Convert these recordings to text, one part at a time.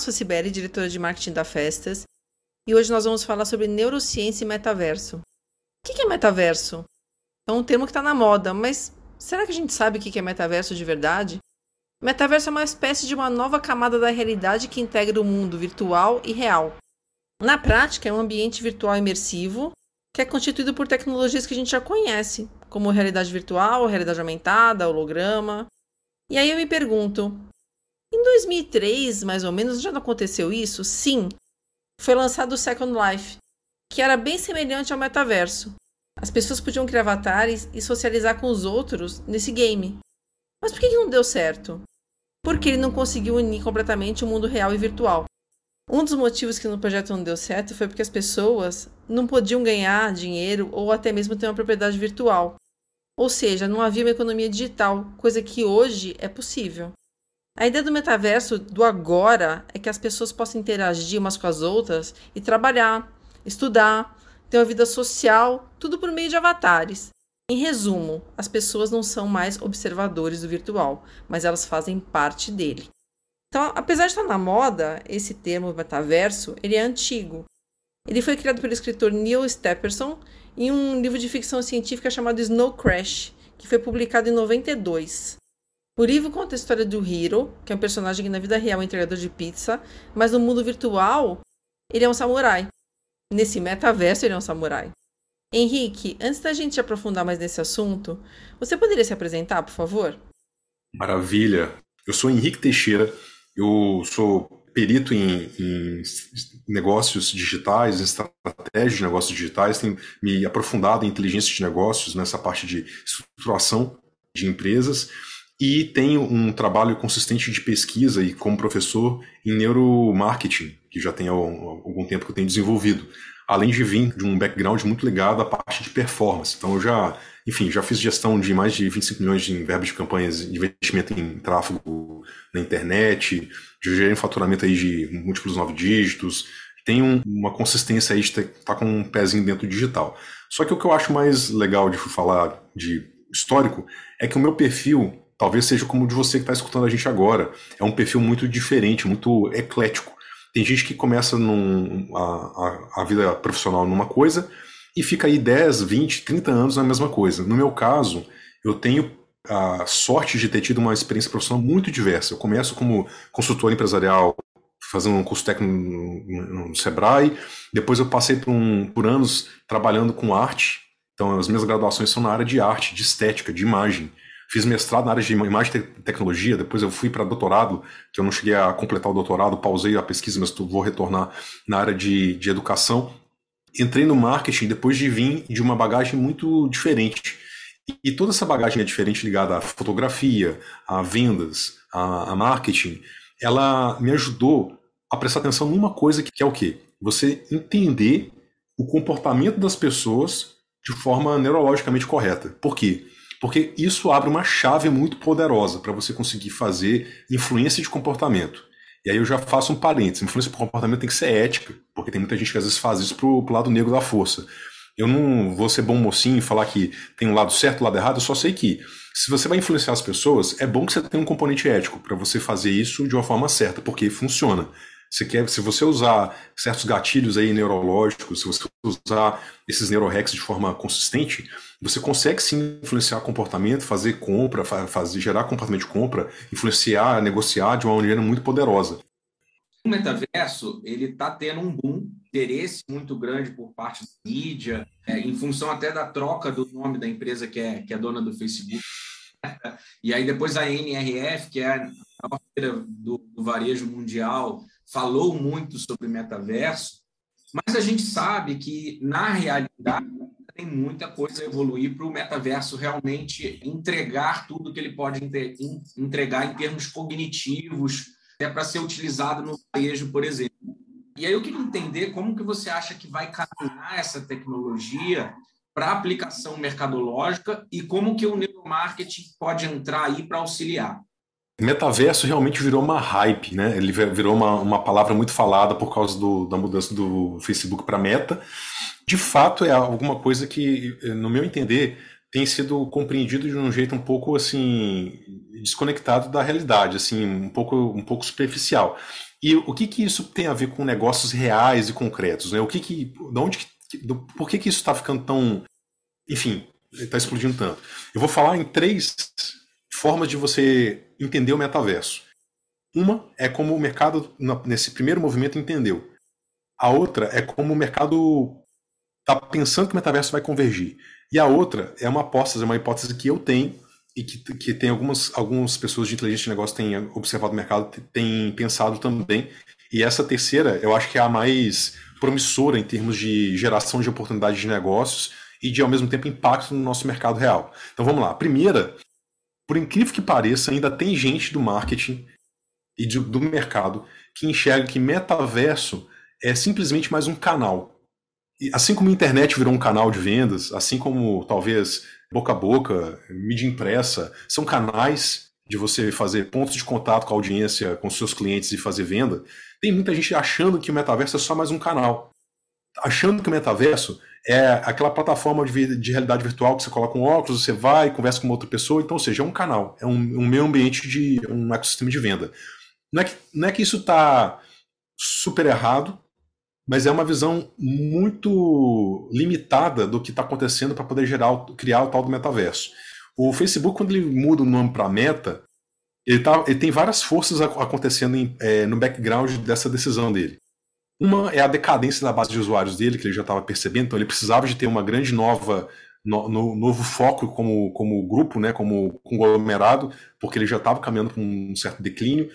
Sou Sibeli, diretora de marketing da Festas, e hoje nós vamos falar sobre neurociência e metaverso. O que é metaverso? É um termo que está na moda, mas será que a gente sabe o que é metaverso de verdade? Metaverso é uma espécie de uma nova camada da realidade que integra o mundo virtual e real. Na prática, é um ambiente virtual imersivo que é constituído por tecnologias que a gente já conhece, como realidade virtual, realidade aumentada, holograma. E aí eu me pergunto, em 2003, mais ou menos, já não aconteceu isso? Sim. Foi lançado o Second Life, que era bem semelhante ao metaverso. As pessoas podiam criar avatares e socializar com os outros nesse game. Mas por que não deu certo? Porque ele não conseguiu unir completamente o mundo real e virtual. Um dos motivos que no projeto não deu certo foi porque as pessoas não podiam ganhar dinheiro ou até mesmo ter uma propriedade virtual. Ou seja, não havia uma economia digital, coisa que hoje é possível. A ideia do metaverso do agora é que as pessoas possam interagir umas com as outras e trabalhar, estudar, ter uma vida social, tudo por meio de avatares. Em resumo, as pessoas não são mais observadores do virtual, mas elas fazem parte dele. Então, apesar de estar na moda, esse termo metaverso, ele é antigo. Ele foi criado pelo escritor Neil Stephenson em um livro de ficção científica chamado Snow Crash, que foi publicado em 92. O livro conta a história do Hiro, que é um personagem que na vida real é um entregador de pizza, mas no mundo virtual ele é um samurai. Nesse metaverso ele é um samurai. Henrique, antes da gente aprofundar mais nesse assunto, você poderia se apresentar, por favor? Maravilha. Eu sou Henrique Teixeira, eu sou perito em, em negócios digitais, em de negócios digitais, tenho me aprofundado em inteligência de negócios, nessa parte de estruturação de empresas e tenho um trabalho consistente de pesquisa e como professor em neuromarketing, que já tem algum tempo que eu tenho desenvolvido, além de vir de um background muito ligado à parte de performance. Então eu já, enfim, já fiz gestão de mais de 25 milhões de verbas de campanhas de investimento em tráfego na internet, gerei um faturamento aí de múltiplos nove dígitos, tenho uma consistência aí de estar tá com um pezinho dentro do digital. Só que o que eu acho mais legal de falar de histórico é que o meu perfil talvez seja como o de você que está escutando a gente agora. É um perfil muito diferente, muito eclético. Tem gente que começa num, a, a, a, vida profissional numa coisa e fica aí 10, 20, 30 anos na mesma coisa. No meu caso, eu tenho a sorte de ter tido uma experiência profissional muito diversa. Eu começo como consultor empresarial, fazendo um curso técnico no, Sebrae, depois eu passei por, um, por anos trabalhando com arte. Então, as minhas graduações são na área de arte, de estética, de imagem. Fiz mestrado na área de imagem e tecnologia, depois eu fui para doutorado, que eu não cheguei a completar o doutorado, pausei a pesquisa, mas vou retornar na área de, de educação. Entrei no marketing depois de vir de uma bagagem muito diferente. E, toda essa bagagem é diferente ligada à fotografia, a vendas, a, a marketing, ela me ajudou a prestar atenção numa coisa que é o quê? Você entender o comportamento das pessoas de forma neurologicamente correta. Por quê? Porque isso abre uma chave muito poderosa para você conseguir fazer influência de comportamento. E aí eu já faço um parênteses. Influência de comportamento tem que ser ética, porque tem muita gente que às vezes faz isso pro, pro lado negro da força. Eu não vou ser bom mocinho e falar que tem um lado certo e um lado errado, eu só sei que se você vai influenciar as pessoas, é bom que você tenha um componente ético para você fazer isso de uma forma certa, porque funciona. Você quer, se você usar certos gatilhos aí neurológicos, se você usar esses neurohacks de forma consistente, você consegue sim influenciar comportamento, fazer compra, fazer gerar comportamento de compra, influenciar, negociar de uma maneira muito poderosa. O metaverso ele está tendo um boom, interesse muito grande por parte da mídia, é, em função até da troca do nome da empresa que é, que é dona do Facebook. E aí depois a NRF, que é a feira do, do varejo mundial, falou muito sobre metaverso, mas a gente sabe que, na realidade, tem muita coisa a evoluir para o metaverso realmente entregar tudo que ele pode entregar em termos cognitivos, até para ser utilizado no varejo, por exemplo. E aí eu queria entender como que você acha que vai caminhar essa tecnologia para aplicação mercadológica e como que o neuromarketing pode entrar aí para auxiliar. Metaverso realmente virou uma hype, né? Ele virou uma, uma palavra muito falada por causa do, da mudança do Facebook para Meta. De fato, é alguma coisa que, no meu entender, tem sido compreendido de um jeito um pouco assim desconectado da realidade, assim, um pouco, um pouco superficial. E o que que isso tem a ver com negócios reais e concretos, né? O que que, de onde, do, por que que isso está ficando tão, enfim, está explodindo tanto? Eu vou falar em três formas de você entender o metaverso. Uma é como o mercado nesse primeiro movimento entendeu. A outra é como o mercado está pensando que o metaverso vai convergir. E a outra é uma aposta, é uma hipótese que eu tenho e que, que tem algumas, algumas pessoas de inteligência de negócio têm observado o mercado, têm pensado também. E essa terceira, eu acho que é a mais promissora em termos de geração de oportunidades de negócios e de, ao mesmo tempo, impacto no nosso mercado real. Então vamos lá. A primeira, por incrível que pareça, ainda tem gente do marketing e do, do mercado que enxerga que metaverso é simplesmente mais um canal. E assim como a internet virou um canal de vendas, assim como talvez boca a boca, mídia impressa, são canais de você fazer pontos de contato com a audiência, com seus clientes e fazer venda. Tem muita gente achando que o metaverso é só mais um canal. Achando que o metaverso é aquela plataforma de, de realidade virtual que você coloca um óculos, você vai, conversa com uma outra pessoa, então, ou seja, é um canal, é um, um meio ambiente de um ecossistema de venda. Não é que, não é que isso está super errado, mas é uma visão muito limitada do que está acontecendo para poder gerar, criar o tal do metaverso. O Facebook, quando ele muda o nome para Meta, ele, tá, ele tem várias forças acontecendo em, é, no background dessa decisão dele. Uma é a decadência da base de usuários dele, que ele já estava percebendo, então ele precisava de ter uma grande nova no, no, novo foco como, como grupo, né, como conglomerado, porque ele já estava caminhando para um certo declínio.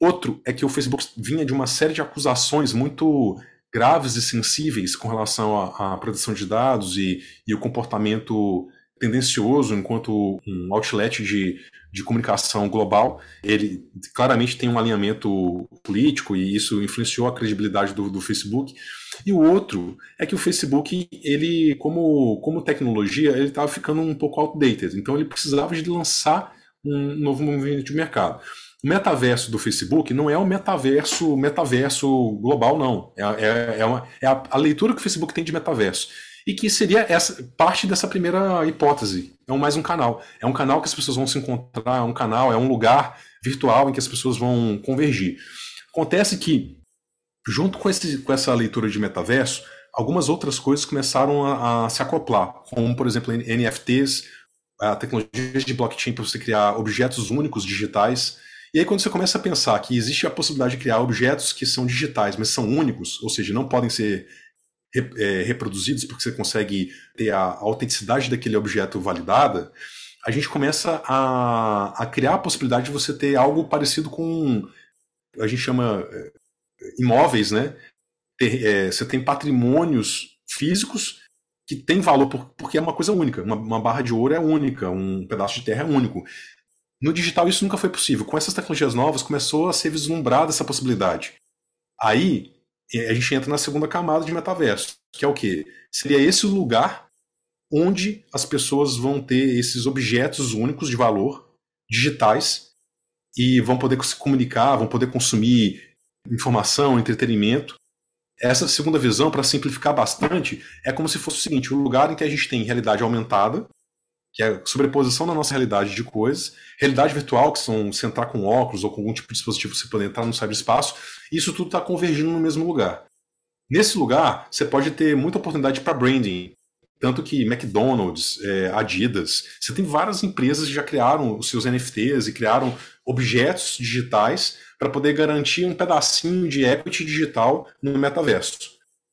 Outro é que o Facebook vinha de uma série de acusações muito graves e sensíveis com relação à, à proteção de dados e, e, o comportamento tendencioso enquanto um outlet de, de comunicação global. Ele claramente tem um alinhamento político e isso influenciou a credibilidade do, do Facebook. E o outro é que o Facebook, ele como, como tecnologia, ele estava ficando um pouco outdated. Então ele precisava de lançar um novo movimento de mercado. O metaverso do Facebook não é o metaverso metaverso global, não. É, é, é, uma, é a, a, leitura que o Facebook tem de metaverso. E que seria essa parte dessa primeira hipótese. É um, mais um canal. É um canal que as pessoas vão se encontrar, é um canal, é um lugar virtual em que as pessoas vão convergir. Acontece que, junto com, esse, com essa leitura de metaverso, algumas outras coisas começaram a, a se acoplar, como, por exemplo, NFTs, a tecnologia de blockchain para você criar objetos únicos digitais e aí, quando você começa a pensar que existe a possibilidade de criar objetos que são digitais, mas são únicos, ou seja, não podem ser reproduzidos porque você consegue ter a autenticidade daquele objeto validada, a gente começa a, a criar a possibilidade de você ter algo parecido com. A gente chama é, imóveis, né? Ter, é, você tem patrimônios físicos que tem valor por, porque é uma coisa única. Uma, uma, barra de ouro é única, um pedaço de terra é único. No digital isso nunca foi possível. Com essas tecnologias novas começou a ser vislumbrada essa possibilidade. Aí a gente entra na segunda camada de metaverso, que é o quê? Seria esse lugar onde as pessoas vão ter esses objetos únicos de valor digitais e vão poder se comunicar, vão poder consumir informação, entretenimento. Essa segunda visão, para simplificar bastante, é como se fosse o seguinte: o lugar em que a gente tem realidade aumentada, que é a sobreposição da nossa realidade de coisas, realidade virtual, que são você entrar com óculos ou com algum tipo de dispositivo você poder entrar no cyberespaço, isso tudo está convergindo no mesmo lugar. Nesse lugar, você pode ter muita oportunidade para branding, tanto que McDonald's, é, Adidas, você tem várias empresas que já criaram os seus NFTs e criaram objetos digitais para poder garantir um pedacinho de equity digital no metaverso.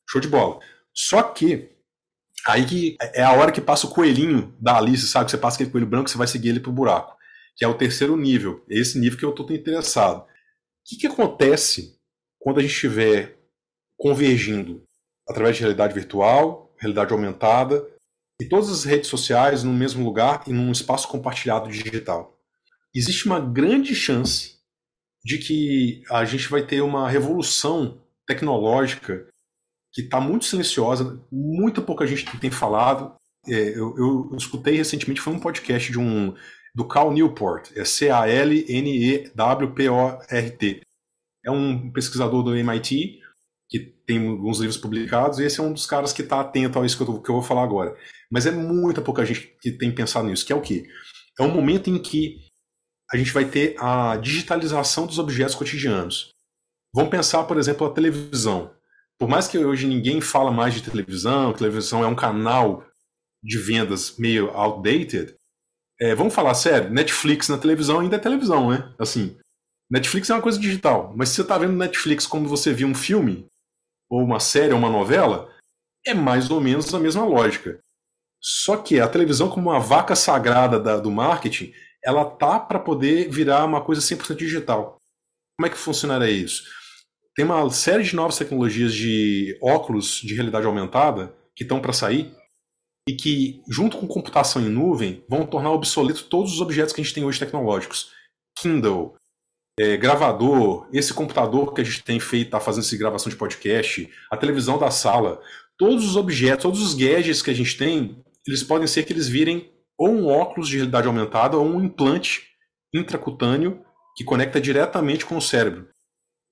Show de bola. Só que Aí que é a hora que passa o coelhinho da Alice, sabe? Que você passa aquele coelho branco, você vai seguir ele pro buraco. Que é o terceiro nível. Esse nível que eu estou interessado. O que, que acontece quando a gente estiver convergindo através de realidade virtual, realidade aumentada e todas as redes sociais no mesmo lugar e num espaço compartilhado digital? Existe uma grande chance de que a gente vai ter uma revolução tecnológica que está muito silenciosa, muito pouca gente tem falado. É, eu, eu, escutei recentemente, foi um podcast de um do Cal Newport, é C-A-L-N-E-W-P-O-R-T. É um pesquisador do MIT que tem alguns livros publicados, e esse é um dos caras que está atento a isso que eu, que eu, vou falar agora. Mas é muita pouca gente que tem pensado nisso, que é o quê? É um momento em que a gente vai ter a digitalização dos objetos cotidianos. Vamos pensar, por exemplo, a televisão. Por mais que hoje ninguém fala mais de televisão, televisão é um canal de vendas meio outdated, é, vamos falar sério, Netflix na televisão ainda é televisão, né? Assim, Netflix é uma coisa digital, mas se você está vendo Netflix como você viu um filme, ou uma série, ou uma novela, é mais ou menos a mesma lógica. Só que a televisão, como uma vaca sagrada da, do marketing, ela tá para poder virar uma coisa 100% digital. Como é que funcionaria isso? Tem uma série de novas tecnologias de óculos de realidade aumentada que estão para sair e que, junto com computação em nuvem, vão tornar obsoleto todos os objetos que a gente tem hoje tecnológicos. Kindle, é, gravador, esse computador que a gente tem feito, está fazendo essa gravação de podcast, a televisão da sala, todos os objetos, todos os gadgets que a gente tem, eles podem ser que eles virem ou um óculos de realidade aumentada ou um implante intracutâneo que conecta diretamente com o cérebro.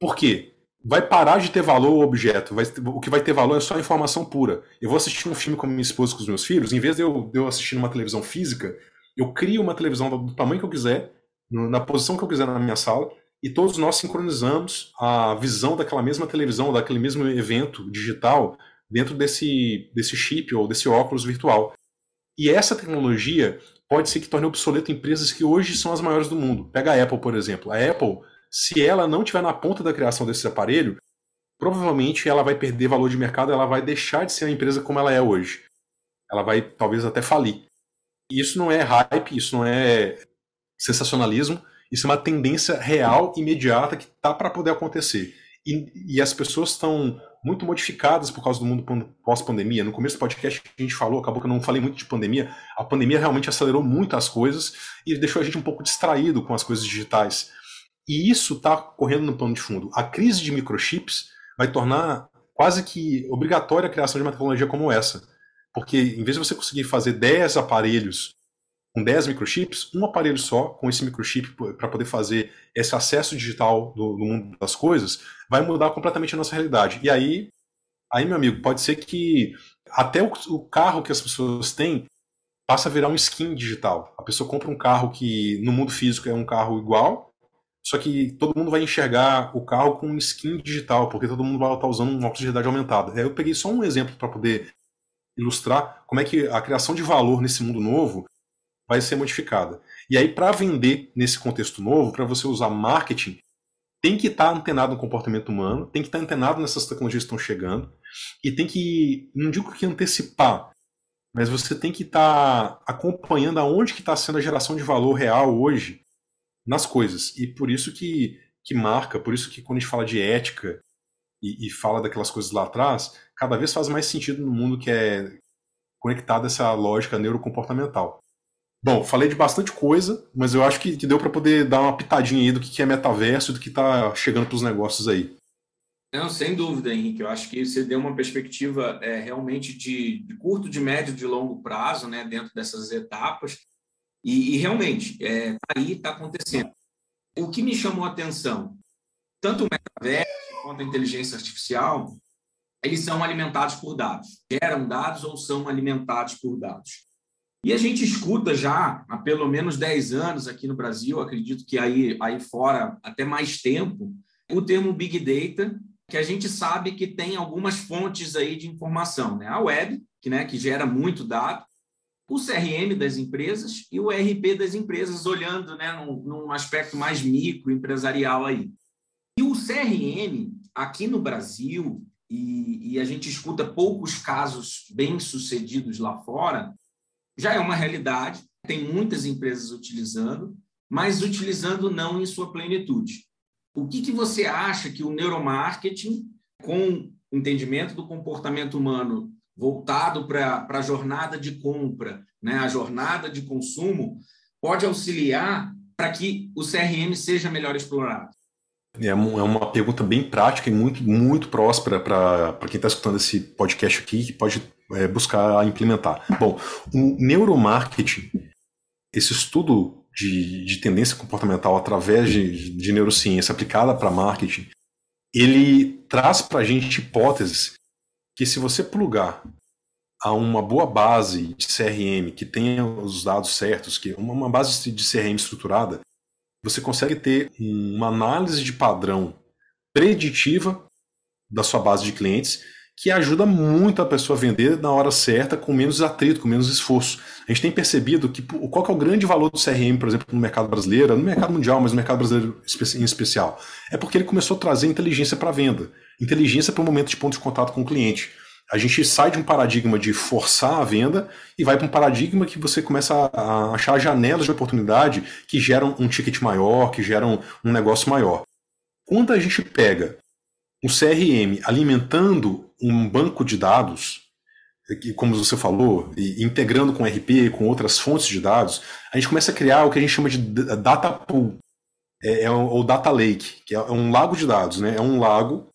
Por quê? Vai parar de ter valor o objeto. Vai, o que vai ter valor é só a informação pura. Eu vou assistir um filme com minha esposa e com os meus filhos, em vez de eu, de eu assistir numa televisão física, eu crio uma televisão do tamanho que eu quiser, na posição que eu quiser na minha sala, e todos nós sincronizamos a visão daquela mesma televisão, daquele mesmo evento digital, dentro desse, desse chip ou desse óculos virtual. E essa tecnologia pode ser que torne obsoleto empresas que hoje são as maiores do mundo. Pega a Apple, por exemplo. A Apple, se ela não tiver na ponta da criação desse aparelho, provavelmente ela vai perder valor de mercado, ela vai deixar de ser a empresa como ela é hoje. Ela vai talvez até falir. Isso não é hype, isso não é sensacionalismo, isso é uma tendência real, imediata, que está para poder acontecer. E, e as pessoas estão muito modificadas por causa do mundo pós-pandemia. No começo do podcast a gente falou, acabou que eu não falei muito de pandemia. A pandemia realmente acelerou muito as coisas e deixou a gente um pouco distraído com as coisas digitais. E isso está correndo no plano de fundo. A crise de microchips vai tornar quase que obrigatória a criação de uma tecnologia como essa. Porque em vez de você conseguir fazer 10 aparelhos com 10 microchips, um aparelho só com esse microchip para poder fazer esse acesso digital do, do, mundo das coisas, vai mudar completamente a nossa realidade. E aí, aí meu amigo, pode ser que até o, o carro que as pessoas têm passa a virar um skin digital. A pessoa compra um carro que no mundo físico é um carro igual, só que todo mundo vai enxergar o carro com skin digital, porque todo mundo vai estar usando um óculos de realidade aumentada. Eu peguei só um exemplo para poder ilustrar como é que a criação de valor nesse mundo novo vai ser modificada. E aí, para vender nesse contexto novo, para você usar marketing, tem que estar tá antenado no comportamento humano, tem que estar tá antenado nessas tecnologias que estão chegando, e tem que, não digo que antecipar, mas você tem que estar tá acompanhando aonde que está sendo a geração de valor real hoje nas coisas. E por isso que, que marca, por isso que quando a gente fala de ética e, e fala daquelas coisas lá atrás, cada vez faz mais sentido no mundo que é conectado a essa lógica neurocomportamental. Bom, falei de bastante coisa, mas eu acho que, que deu para poder dar uma pitadinha aí do que é metaverso do que está chegando para os negócios aí. Não, sem dúvida, Henrique. Eu acho que você deu uma perspectiva é, realmente de, de, curto, de médio, de longo prazo, né, dentro dessas etapas. E, e realmente, é, aí está acontecendo. O que me chamou a atenção, tanto o metaverso quanto a inteligência artificial, eles são alimentados por dados. Geram dados ou são alimentados por dados. E a gente escuta já há pelo menos 10 anos aqui no Brasil, acredito que aí, aí fora até mais tempo, o termo Big Data, que a gente sabe que tem algumas fontes aí de informação, né? A web, que, né, que gera muito dado, o CRM das empresas e o RP das empresas, olhando né, num, num aspecto mais micro, empresarial aí. E o CRM, aqui no Brasil, e, e a gente escuta poucos casos bem-sucedidos lá fora, já é uma realidade, tem muitas empresas utilizando, mas utilizando não em sua plenitude. O que, que você acha que o neuromarketing, com entendimento do comportamento humano voltado para a jornada de compra, né, a jornada de consumo, pode auxiliar para que o CRM seja melhor explorado? É uma pergunta bem prática e muito, muito próspera para quem está escutando esse podcast aqui, que pode é, buscar implementar. Bom, o neuromarketing, esse estudo de, de tendência comportamental através de, de neurociência aplicada para marketing, ele traz para a gente hipóteses que se você plugar a uma boa base de CRM que tenha os dados certos, que uma base de CRM estruturada, você consegue ter uma análise de padrão preditiva da sua base de clientes que ajuda muito a pessoa a vender na hora certa, com menos atrito, com menos esforço. A gente tem percebido que qual que é o grande valor do CRM, por exemplo, no mercado brasileiro, no mercado mundial, mas no mercado brasileiro em especial, é porque ele começou a trazer inteligência para a venda, inteligência para o momento de ponto de contato com o cliente. A gente sai de um paradigma de forçar a venda e vai para um paradigma que você começa a achar janelas de oportunidade que geram um ticket maior, que geram um negócio maior. Quando a gente pega um CRM alimentando um banco de dados, como você falou, e integrando com RP, com outras fontes de dados, a gente começa a criar o que a gente chama de data pool, é, é o data lake, que é um lago de dados, né? É um lago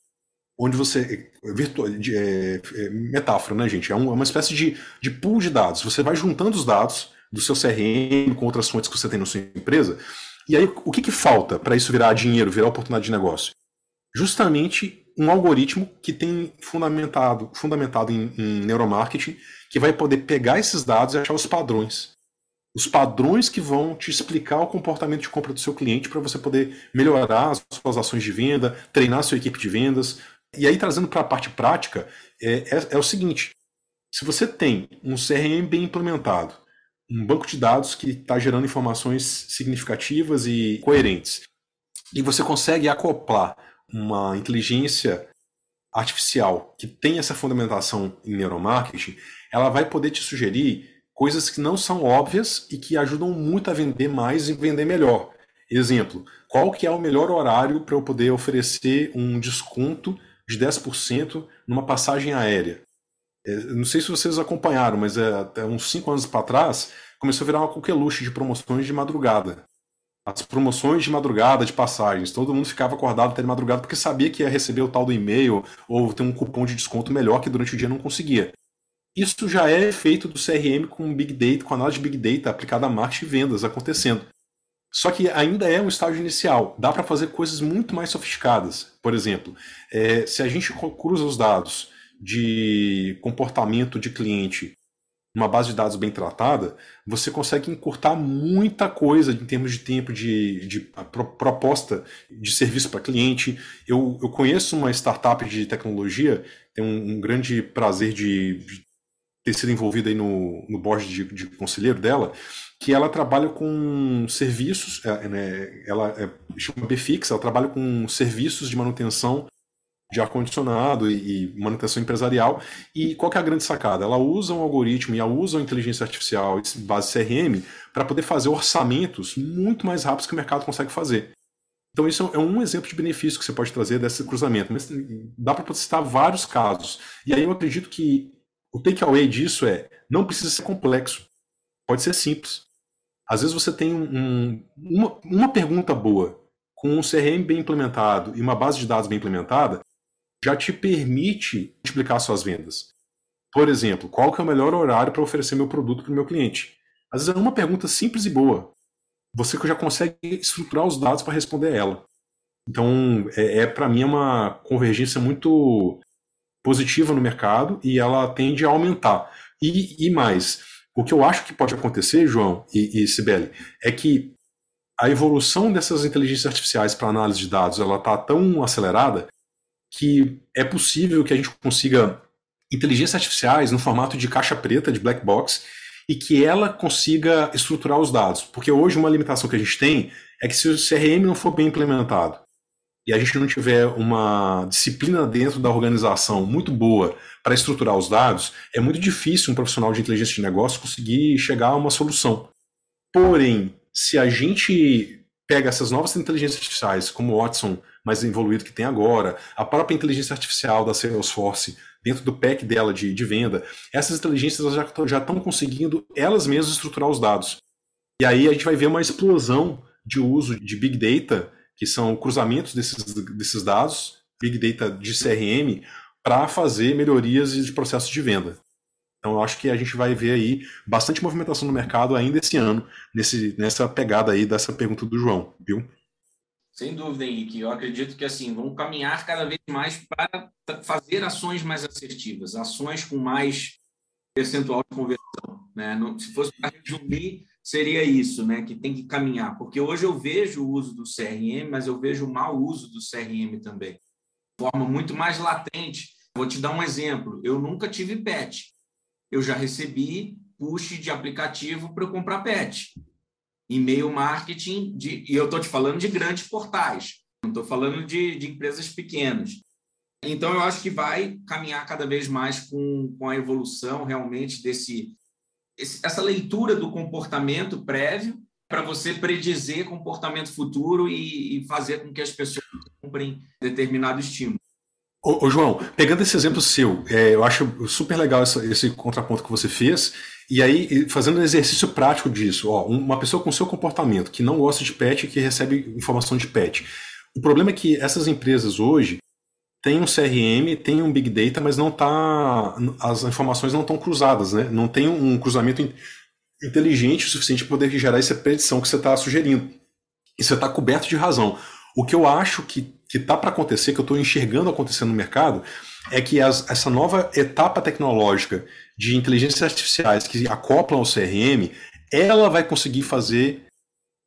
onde você virtual, de, é, é, metáfora, né, gente? É, é, uma espécie de, de pool de dados. Você vai juntando os dados do seu CRM com outras fontes que você tem na sua empresa. E aí, o que, que falta para isso virar dinheiro, virar oportunidade de negócio? Justamente um algoritmo que tem fundamentado, fundamentado em, em neuromarketing, que vai poder pegar esses dados e achar os padrões. Os padrões que vão te explicar o comportamento de compra do seu cliente para você poder melhorar as suas ações de venda, treinar a sua equipe de vendas, e aí, trazendo para a parte prática, é, é, é, o seguinte: se você tem um CRM bem implementado, um banco de dados que está gerando informações significativas e coerentes, e você consegue acoplar uma inteligência artificial que tem essa fundamentação em neuromarketing, ela vai poder te sugerir coisas que não são óbvias e que ajudam muito a vender mais e vender melhor. Exemplo, qual que é o melhor horário para eu poder oferecer um desconto de 10% numa passagem aérea. É, não sei se vocês acompanharam, mas é, uns 5 anos para trás começou a virar uma coqueluche de promoções de madrugada. As promoções de madrugada de passagens. Todo mundo ficava acordado até de madrugada porque sabia que ia receber o tal do e-mail ou ter um cupom de desconto melhor que durante o dia não conseguia. Isso já é feito do CRM com Big Data, com análise de Big Data aplicada a marketing e vendas acontecendo. Só que ainda é um estágio inicial. Dá para fazer coisas muito mais sofisticadas. Por exemplo, é, se a gente cruza os dados de comportamento de cliente numa base de dados bem tratada, você consegue encurtar muita coisa em termos de tempo de, de proposta de serviço para cliente. Eu, eu conheço uma startup de tecnologia, tenho um, um grande prazer de, de, ter sido envolvido aí no, no board de, de conselheiro dela, que ela trabalha com serviços, é, né, ela é, chama Bfix, ela trabalha com serviços de manutenção de ar-condicionado e, e, manutenção empresarial. E qual que é a grande sacada? Ela usa um algoritmo e ela usa a inteligência artificial base CRM para poder fazer orçamentos muito mais rápidos que o mercado consegue fazer. Então, isso é um exemplo de benefício que você pode trazer desse cruzamento. Mas dá para citar vários casos. E aí eu acredito que o takeaway disso é: não precisa ser complexo, pode ser simples. Às vezes você tem um, uma, uma pergunta boa, com um CRM bem implementado e uma base de dados bem implementada, já te permite multiplicar suas vendas. Por exemplo, qual que é o melhor horário para oferecer meu produto para o meu cliente? Às vezes é uma pergunta simples e boa. Você já consegue estruturar os dados para responder ela. Então, é, é para mim uma convergência muito positiva no mercado e ela tende a aumentar. E, e mais, o que eu acho que pode acontecer, João e, e Sibeli, é que a evolução dessas inteligências artificiais para análise de dados ela está tão acelerada que é possível que a gente consiga inteligências artificiais no formato de caixa preta, de black box, e que ela consiga estruturar os dados. Porque hoje uma limitação que a gente tem é que se o CRM não for bem implementado e a gente não tiver uma disciplina dentro da organização muito boa para estruturar os dados, é muito difícil um profissional de inteligência de negócio conseguir chegar a uma solução. Porém, se a gente pega essas novas inteligências artificiais, como o Watson mais evoluído que tem agora, a própria inteligência artificial da Salesforce, dentro do pack dela de, de venda, essas inteligências já, já estão conseguindo elas mesmas estruturar os dados. E aí a gente vai ver uma explosão de uso de Big Data que são cruzamentos desses, desses dados, Big Data de CRM, para fazer melhorias de processos de venda. Então eu acho que a gente vai ver aí bastante movimentação no mercado ainda esse ano, nesse, nessa pegada aí dessa pergunta do João, viu? Sem dúvida, Henrique. Eu acredito que assim vão caminhar cada vez mais para fazer ações mais assertivas, ações com mais percentual de conversão. Né? se fosse para resumir, seria isso, né? que tem que caminhar. Porque hoje eu vejo o uso do CRM, mas eu vejo o mau uso do CRM também. De forma muito mais latente. Vou te dar um exemplo. Eu nunca tive pet. Eu já recebi push de aplicativo para comprar pet e-mail marketing, de, e eu estou te falando de grandes portais, não estou falando de, de empresas pequenas. Então, eu acho que vai caminhar cada vez mais com, com a evolução realmente desse esse, essa leitura do comportamento prévio para você predizer comportamento futuro e, e, fazer com que as pessoas comprem determinado estímulo. Ô, ô João, pegando esse exemplo seu, é, eu acho super legal essa, esse contraponto que você fez e aí, fazendo um exercício prático disso, ó, uma pessoa com seu comportamento, que não gosta de pet e que recebe informação de pet. O problema é que essas empresas hoje têm um CRM, têm um Big Data, mas não tá. As informações não estão cruzadas, né? Não tem um cruzamento inteligente o suficiente para poder gerar essa predição que você está sugerindo. E você está coberto de razão. O que eu acho que está para acontecer, que eu estou enxergando acontecendo no mercado, é que as, essa nova etapa tecnológica de inteligências artificiais que acoplam ao CRM, ela vai conseguir fazer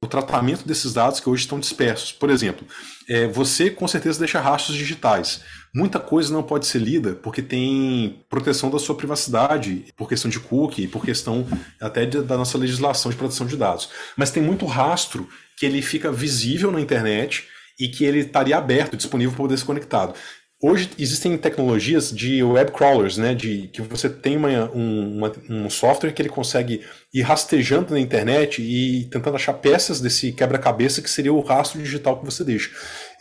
o tratamento desses dados que hoje estão dispersos. Por exemplo, é, você com certeza deixa rastros digitais. Muita coisa não pode ser lida porque tem proteção da sua privacidade, por questão de cookie, por questão até de, da nossa legislação de proteção de dados. Mas tem muito rastro que ele fica visível na internet e que ele estaria aberto, disponível para poder ser conectado. Hoje existem tecnologias de web crawlers, né, de que você tem uma, um, uma, um software que ele consegue ir rastejando na internet e tentando achar peças desse quebra-cabeça que seria o rastro digital que você deixa.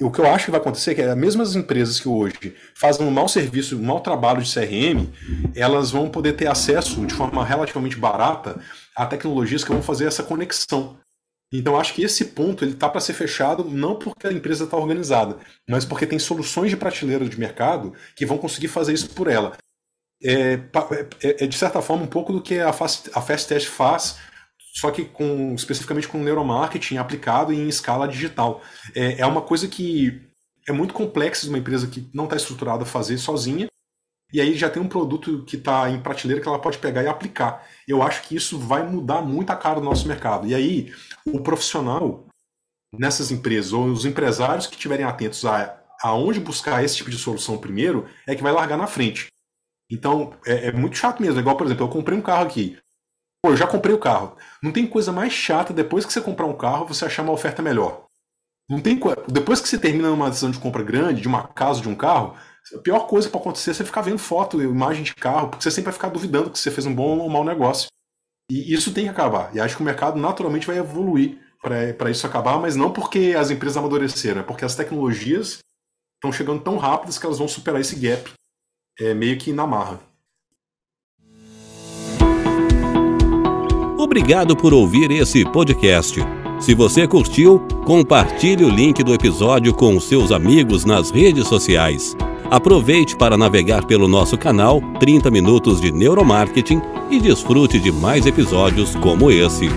E o que eu acho que vai acontecer é que as mesmas empresas que hoje fazem um mau serviço, um mau trabalho de CRM, elas vão poder ter acesso de forma relativamente barata a tecnologias que vão fazer essa conexão então acho que esse ponto ele está para ser fechado não porque a empresa está organizada, mas porque tem soluções de prateleira de mercado que vão conseguir fazer isso por ela. É, é, é de certa forma um pouco do que a Fast, a Fast Test faz, só que com, especificamente com neuromarketing aplicado em escala digital. É, é uma coisa que é muito complexa de uma empresa que não está estruturada a fazer sozinha, e aí já tem um produto que está em prateleira que ela pode pegar e aplicar. Eu acho que isso vai mudar muito a cara do nosso mercado. E aí, o profissional nessas empresas, ou os empresários que estiverem atentos a aonde buscar esse tipo de solução primeiro, é que vai largar na frente. Então, é, é muito chato mesmo. É igual, por exemplo, eu comprei um carro aqui. Pô, eu já comprei o carro. Não tem coisa mais chata depois que você comprar um carro, você achar uma oferta melhor. Não tem Depois que você termina uma decisão de compra grande, de uma casa, de um carro, a pior coisa para acontecer é você ficar vendo foto, imagem de carro, porque você sempre vai ficar duvidando que você fez um bom ou um mau negócio. E isso tem que acabar. E acho que o mercado naturalmente vai evoluir para isso acabar, mas não porque as empresas amadureceram, é porque as tecnologias estão chegando tão rápidas que elas vão superar esse gap é, meio que na marra. Obrigado por ouvir esse podcast. Se você curtiu, compartilhe o link do episódio com seus amigos nas redes sociais. Aproveite para navegar pelo nosso canal 30 Minutos de Neuromarketing e desfrute de mais episódios como esse.